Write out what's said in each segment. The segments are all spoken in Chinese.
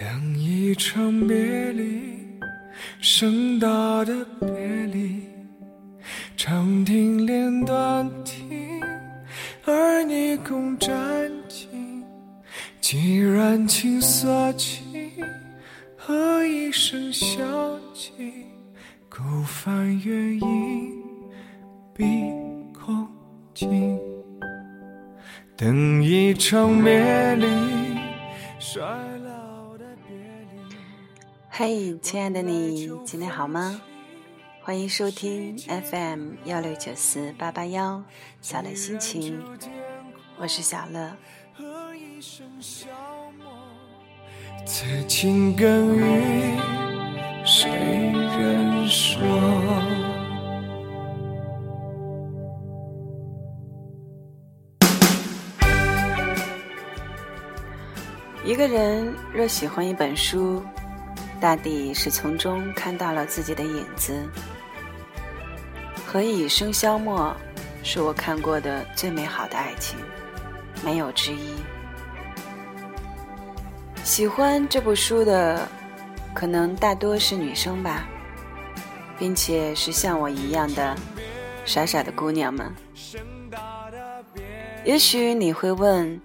等一场别离，盛大的别离，长亭连断亭，而你共沾巾。既然情色起，何以笙箫寂？孤帆远影碧空尽。等一场别离，衰。嘿，亲爱的你，今天好吗？欢迎收听 FM 幺六九四八八幺小乐心情，我是小乐。此情更与谁人说？一个人若喜欢一本书，大抵是从中看到了自己的影子。何以笙箫默是我看过的最美好的爱情，没有之一。喜欢这部书的，可能大多是女生吧，并且是像我一样的傻傻的姑娘们。也许你会问，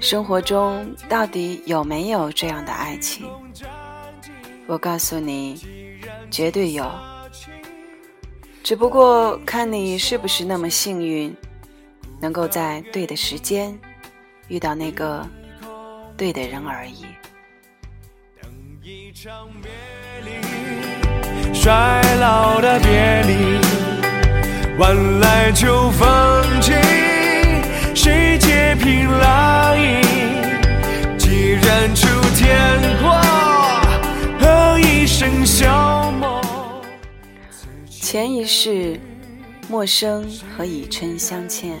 生活中到底有没有这样的爱情？我告诉你，绝对有。只不过看你是不是那么幸运，能够在对的时间遇到那个对的人而已。一场别离，衰老的别离，晚来秋风起，谁借凭浪影？既然出天国，何以笙箫默？前一世，陌生和以琛相欠，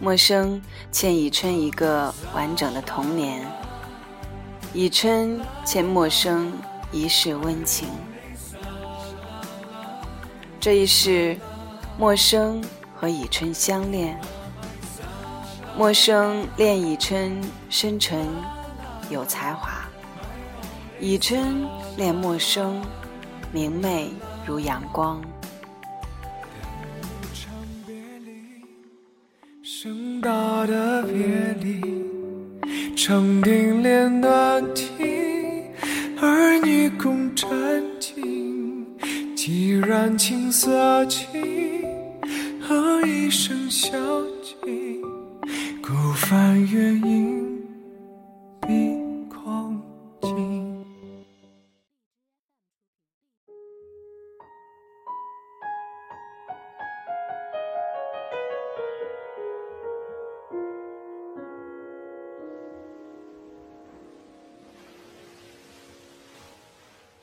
陌生欠以琛一个完整的童年，以琛欠陌生一世温情。这一世，陌生和以琛相恋，陌生恋以琛深沉有才华，以琛恋陌生明媚如阳光。盛大的别离，长亭连断亭，儿女共沾巾。既然情色起，何以笙箫寂？孤帆远影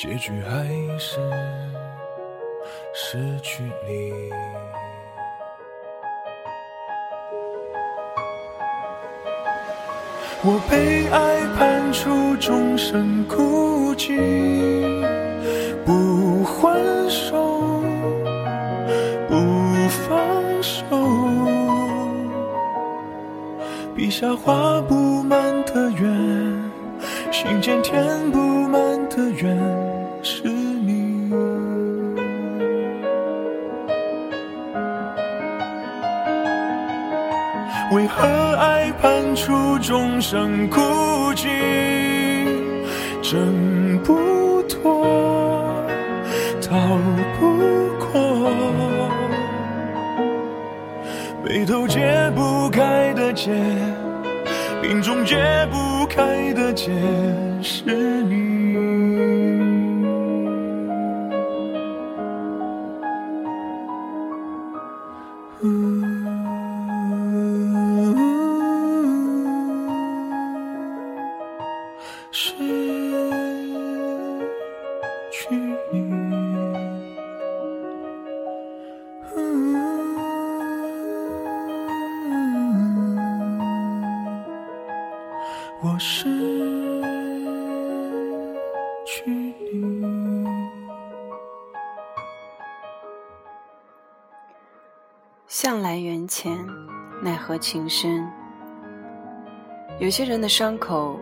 结局还是失去你。我被爱判处终身孤寂，不还手，不放手。笔下画不满的圆，心间填不满的缘为何爱判处众生孤寂？挣不脱，逃不过，眉头解不开的结，命中解不开的结是我失去你。向来缘浅，奈何情深。有些人的伤口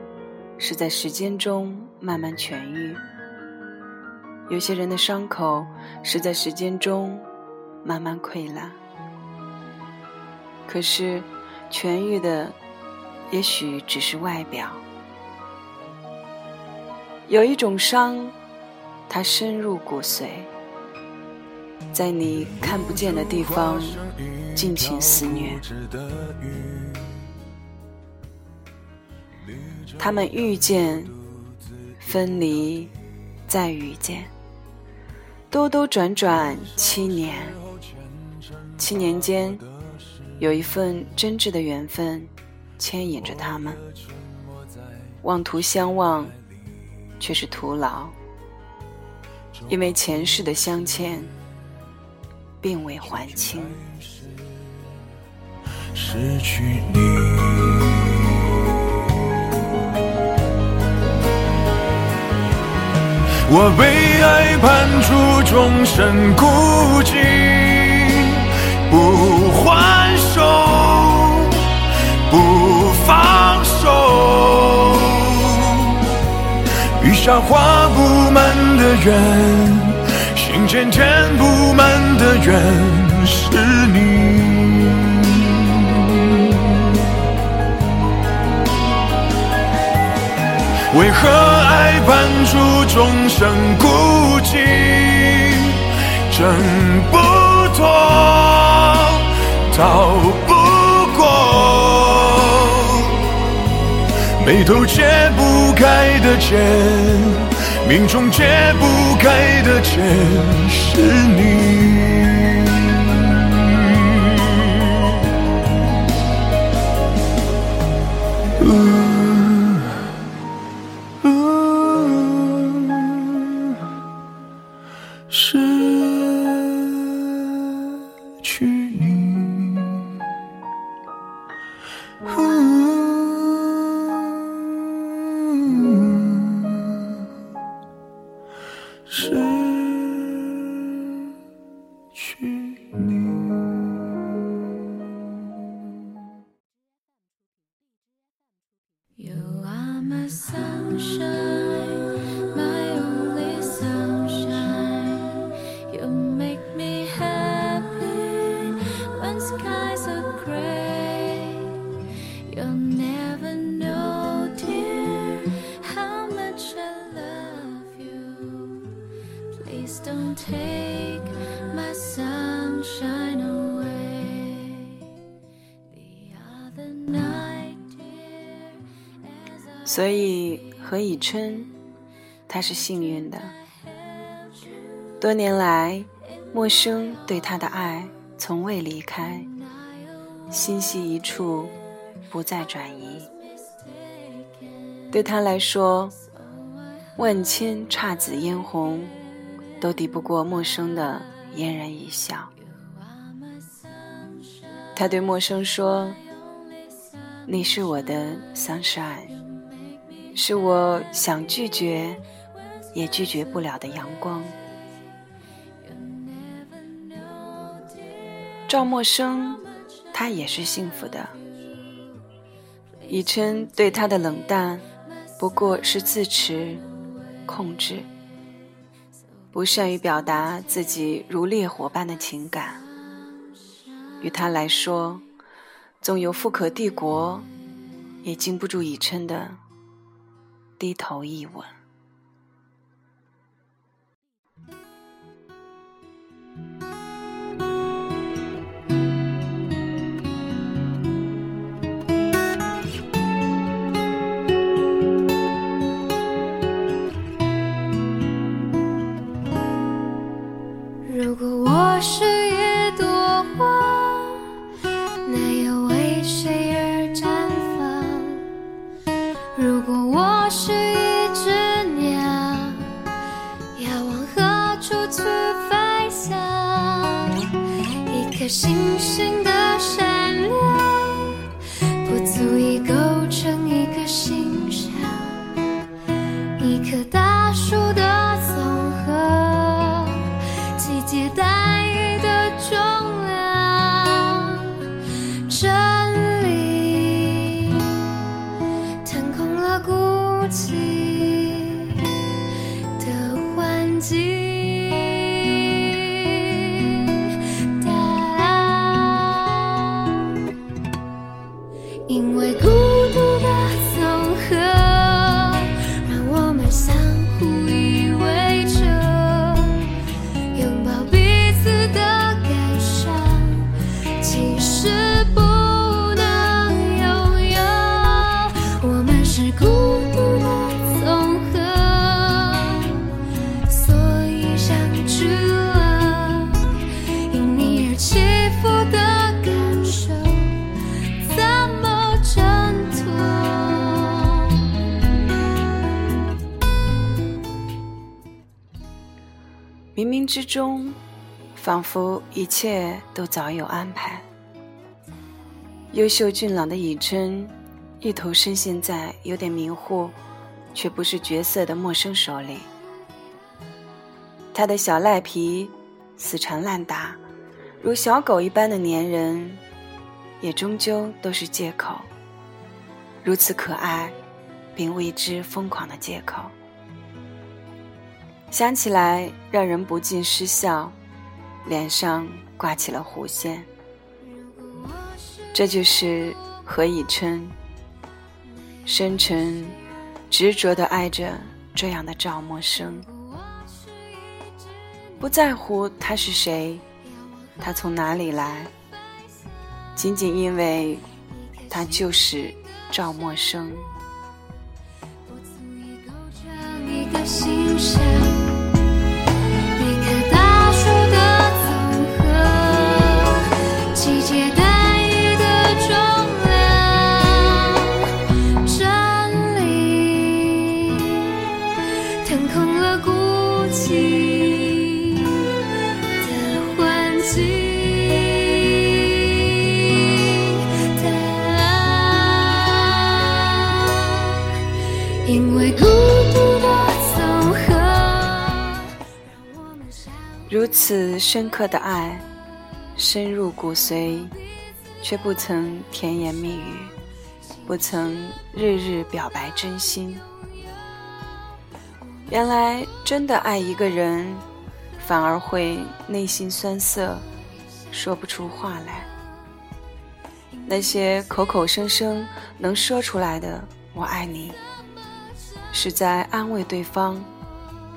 是在时间中慢慢痊愈，有些人的伤口是在时间中慢慢溃烂。可是，痊愈的也许只是外表。有一种伤，它深入骨髓，在你看不见的地方尽情肆虐。他们遇见，分离，再遇见，兜兜转转七年，七年间，有一份真挚的缘分牵引着他们。妄图相望，却是徒劳，因为前世的相欠，并未还清。失去你。我被爱判处终身孤寂，不雨下画不满的圆，心间填不满的缘，是你。为何爱判处众生孤寂，挣不脱，逃不眉头解不开的结，命中解不开的结，是你。所以何以琛，他是幸运的。多年来，陌生对他的爱从未离开，心系一处，不再转移。对他来说，万千姹紫嫣红，都抵不过陌生的嫣然一笑。他对陌生说：“你是我的 sunshine。”是我想拒绝，也拒绝不了的阳光。赵默笙，他也是幸福的。以琛对他的冷淡，不过是自持、控制，不善于表达自己如烈火般的情感。于他来说，纵有富可帝国，也经不住以琛的。低头一吻。светит 冥冥之中，仿佛一切都早有安排。优秀俊朗的以琛，一头深陷在有点迷糊，却不是角色的陌生手里。他的小赖皮，死缠烂打，如小狗一般的粘人，也终究都是借口。如此可爱，并为之疯狂的借口。想起来让人不禁失笑，脸上挂起了弧线。这就是何以琛，深沉、执着地爱着这样的赵默笙，不在乎他是谁，他从哪里来，仅仅因为他就是赵默笙。不足此深刻的爱，深入骨髓，却不曾甜言蜜语，不曾日日表白真心。原来真的爱一个人，反而会内心酸涩，说不出话来。那些口口声声能说出来的“我爱你”，是在安慰对方，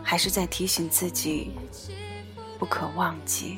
还是在提醒自己不可忘记？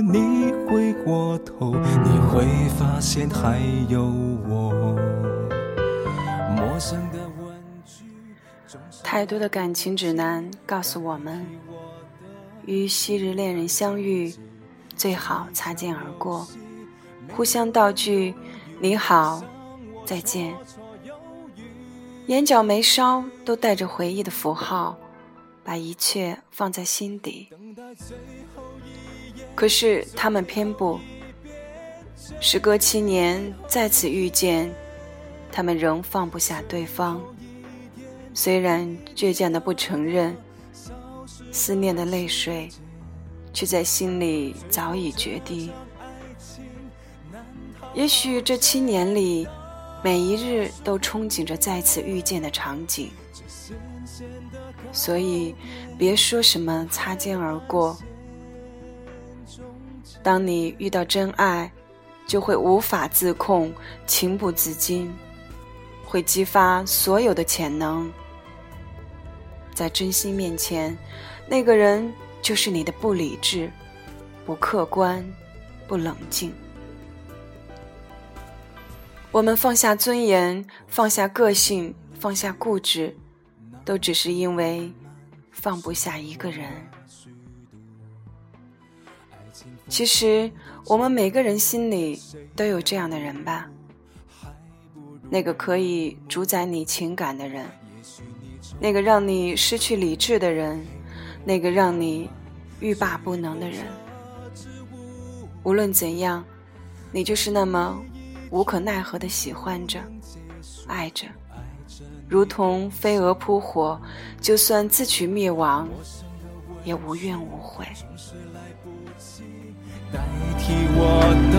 你回过头，你会发现还有我。太多的感情指南告诉我们，与昔日恋人相遇，最好擦肩而过，互相道句“你好，再见”，眼角眉梢都带着回忆的符号，把一切放在心底。可是他们偏不，时隔七年再次遇见，他们仍放不下对方。虽然倔强的不承认，思念的泪水，却在心里早已决堤。也许这七年里，每一日都憧憬着再次遇见的场景，所以别说什么擦肩而过。当你遇到真爱，就会无法自控，情不自禁，会激发所有的潜能。在真心面前，那个人就是你的不理智、不客观、不冷静。我们放下尊严，放下个性，放下固执，都只是因为放不下一个人。其实，我们每个人心里都有这样的人吧，那个可以主宰你情感的人，那个让你失去理智的人，那个让你欲罢不能的人。无论怎样，你就是那么。无可奈何的喜欢着，爱着，如同飞蛾扑火，就算自取灭亡，也无怨无悔。代替我的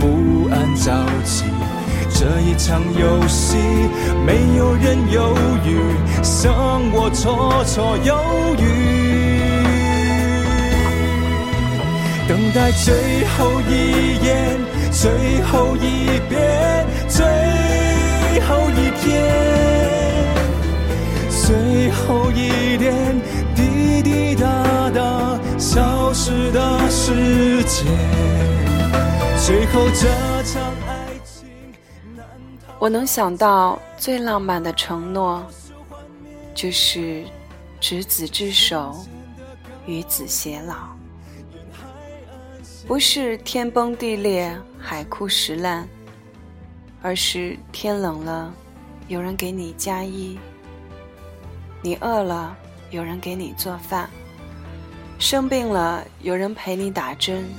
不安着急，这一场游戏，没有人犹豫，像我绰绰有余。等待最后一眼。最后一遍，最后一天，最后一点消失的世界。最后这场爱情，我能想到最浪漫的承诺，就是执子之手，与子偕老。不是天崩地裂、海枯石烂，而是天冷了，有人给你加衣；你饿了，有人给你做饭；生病了，有人陪你打针。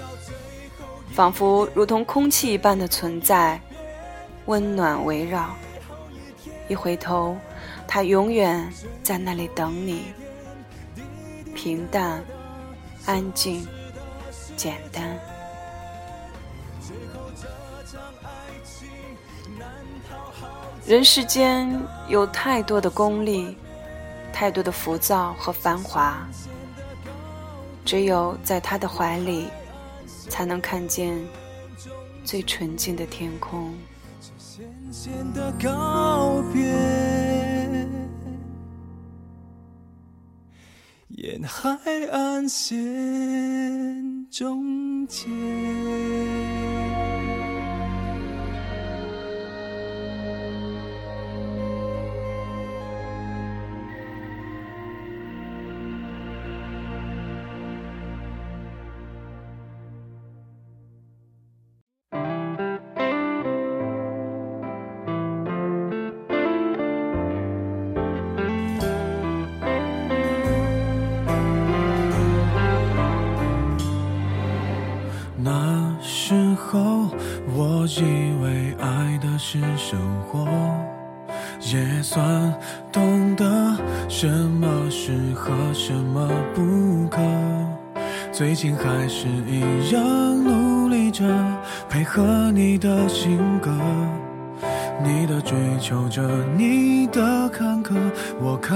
仿佛如同空气一般的存在，温暖围绕。一回头，他永远在那里等你。平淡，安静。简单。人世间有太多的功利，太多的浮躁和繁华，只有在他的怀里，才能看见最纯净的天空。沿海岸线终结。算懂得什么适合，什么不可。最近还是一样努力着，配合你的性格，你的追求着，你的坎坷，我开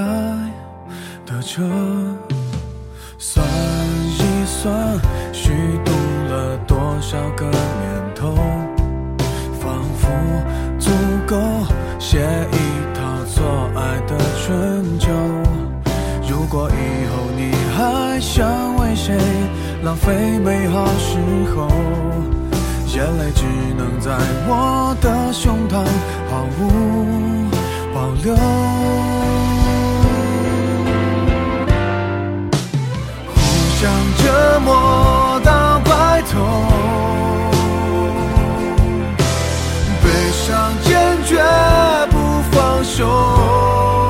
的车。算一算，虚度了多少个年头，仿佛。足够写一春秋。如果以后你还想为谁浪费美好时候，眼泪只能在我的胸膛毫无保留。互相折磨到白头。悲伤坚决不放手。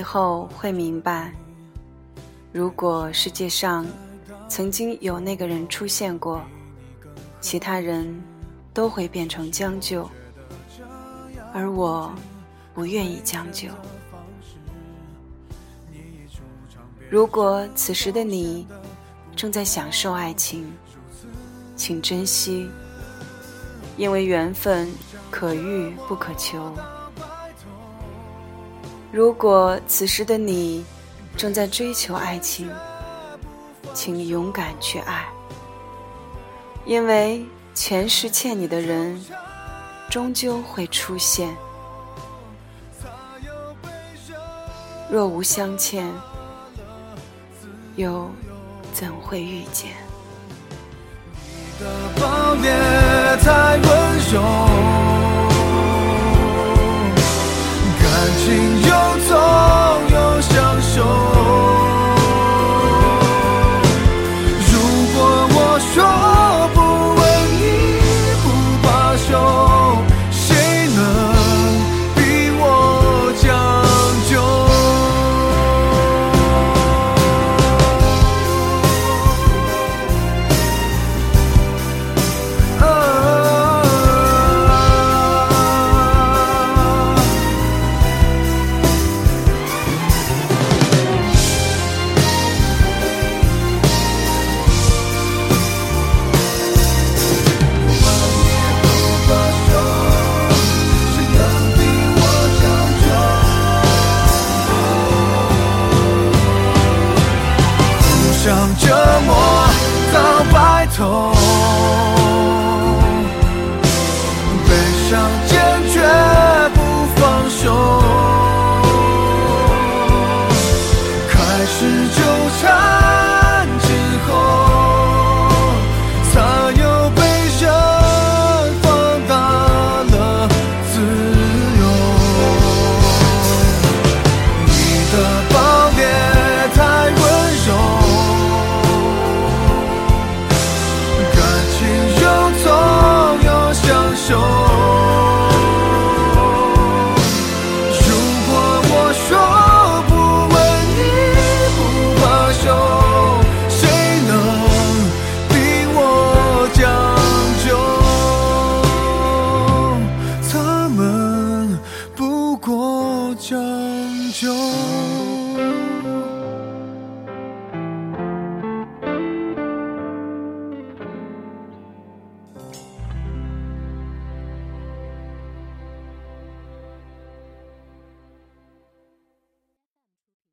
以后会明白，如果世界上曾经有那个人出现过，其他人都会变成将就，而我不愿意将就。如果此时的你正在享受爱情，请珍惜，因为缘分。”可遇不可求。如果此时的你正在追求爱情，请勇敢去爱，因为前世欠你的人终究会出现。若无相欠，又怎会遇见？你的抱怨太温柔。心又痛又享受。